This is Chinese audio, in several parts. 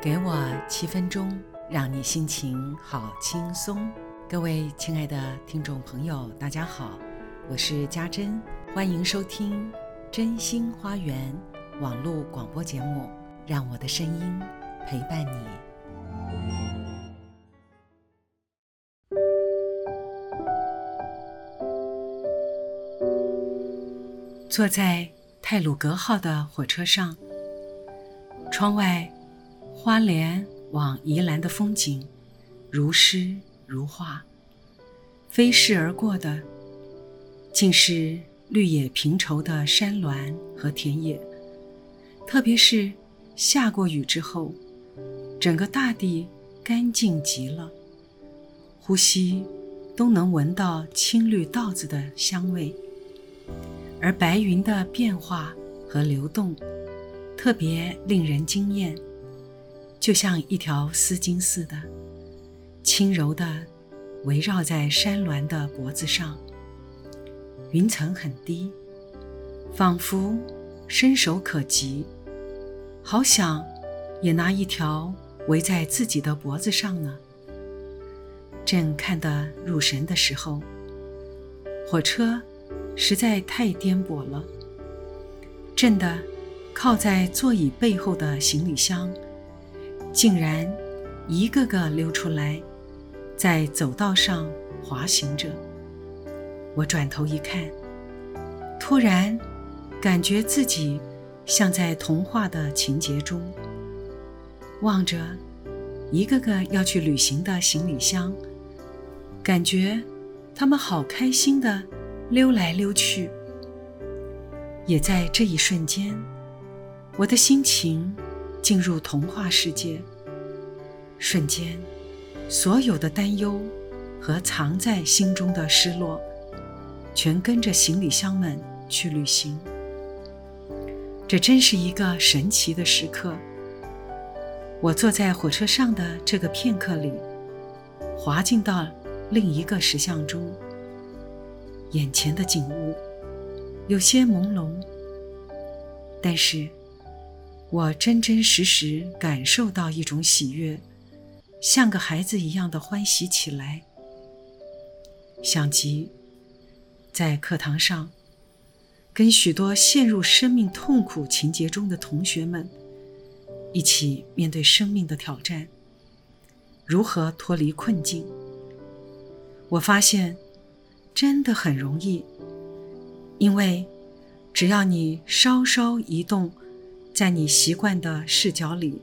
给我七分钟，让你心情好轻松。各位亲爱的听众朋友，大家好，我是家珍，欢迎收听真心花园网络广播节目，让我的声音陪伴你。坐在泰鲁格号的火车上，窗外。花莲往宜兰的风景，如诗如画。飞逝而过的，竟是绿野平畴的山峦和田野。特别是下过雨之后，整个大地干净极了，呼吸都能闻到青绿稻子的香味。而白云的变化和流动，特别令人惊艳。就像一条丝巾似的，轻柔地围绕在山峦的脖子上。云层很低，仿佛伸手可及。好想也拿一条围在自己的脖子上呢。正看得入神的时候，火车实在太颠簸了，震得靠在座椅背后的行李箱。竟然一个个溜出来，在走道上滑行着。我转头一看，突然感觉自己像在童话的情节中，望着一个个要去旅行的行李箱，感觉他们好开心的溜来溜去。也在这一瞬间，我的心情。进入童话世界，瞬间，所有的担忧和藏在心中的失落，全跟着行李箱们去旅行。这真是一个神奇的时刻。我坐在火车上的这个片刻里，滑进到另一个石像中，眼前的景物有些朦胧，但是。我真真实实感受到一种喜悦，像个孩子一样的欢喜起来。想及在课堂上，跟许多陷入生命痛苦情节中的同学们一起面对生命的挑战，如何脱离困境？我发现真的很容易，因为只要你稍稍移动。在你习惯的视角里，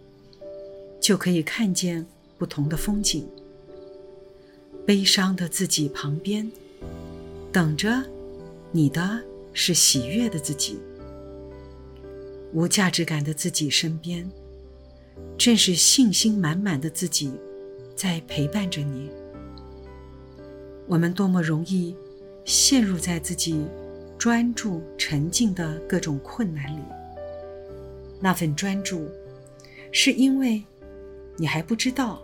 就可以看见不同的风景。悲伤的自己旁边，等着你的是喜悦的自己；无价值感的自己身边，正是信心满满的自己在陪伴着你。我们多么容易陷入在自己专注沉浸的各种困难里。那份专注，是因为你还不知道，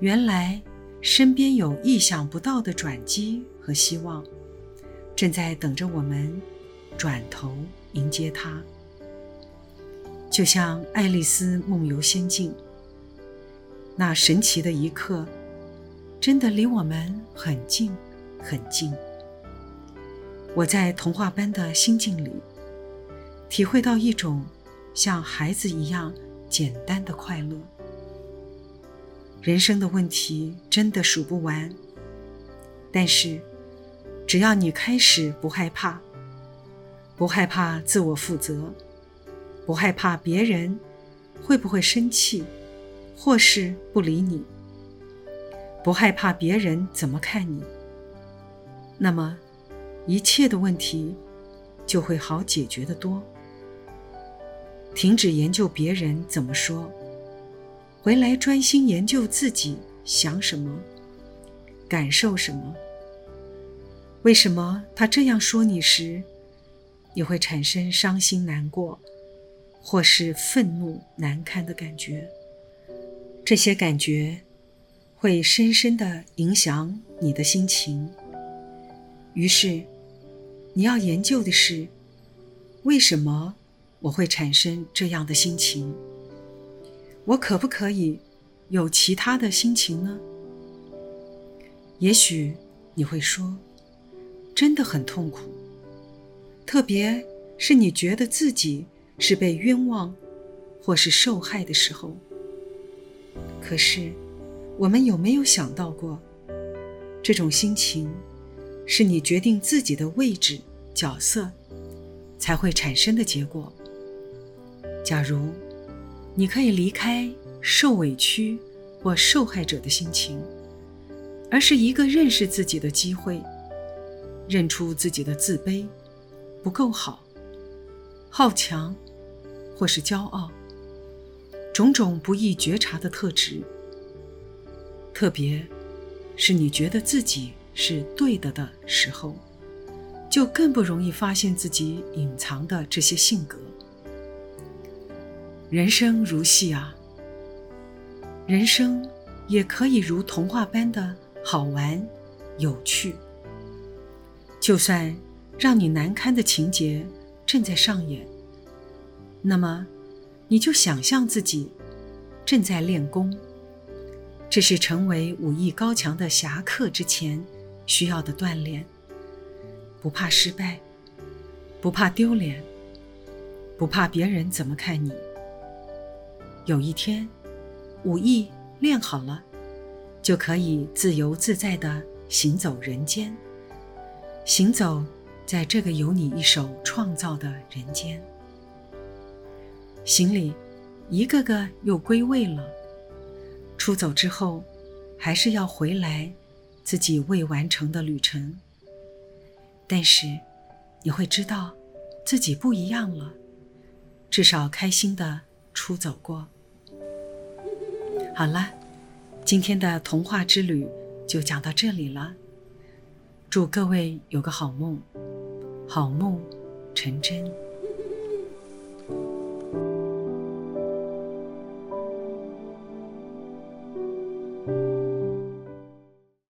原来身边有意想不到的转机和希望，正在等着我们转头迎接它。就像《爱丽丝梦游仙境》，那神奇的一刻，真的离我们很近很近。我在童话般的心境里，体会到一种。像孩子一样简单的快乐。人生的问题真的数不完，但是只要你开始不害怕，不害怕自我负责，不害怕别人会不会生气，或是不理你，不害怕别人怎么看你，那么一切的问题就会好解决的多。停止研究别人怎么说，回来专心研究自己想什么，感受什么。为什么他这样说你时，你会产生伤心难过，或是愤怒难堪的感觉？这些感觉会深深的影响你的心情。于是，你要研究的是为什么。我会产生这样的心情，我可不可以有其他的心情呢？也许你会说，真的很痛苦，特别是你觉得自己是被冤枉或是受害的时候。可是，我们有没有想到过，这种心情是你决定自己的位置、角色才会产生的结果？假如你可以离开受委屈或受害者的心情，而是一个认识自己的机会，认出自己的自卑、不够好、好强，或是骄傲，种种不易觉察的特质。特别是你觉得自己是对的的时候，就更不容易发现自己隐藏的这些性格。人生如戏啊，人生也可以如童话般的好玩、有趣。就算让你难堪的情节正在上演，那么你就想象自己正在练功。这是成为武艺高强的侠客之前需要的锻炼。不怕失败，不怕丢脸，不怕别人怎么看你。有一天，武艺练好了，就可以自由自在地行走人间，行走在这个由你一手创造的人间。行李一个个又归位了，出走之后，还是要回来自己未完成的旅程。但是，你会知道自己不一样了，至少开心的出走过。好了，今天的童话之旅就讲到这里了。祝各位有个好梦，好梦成真。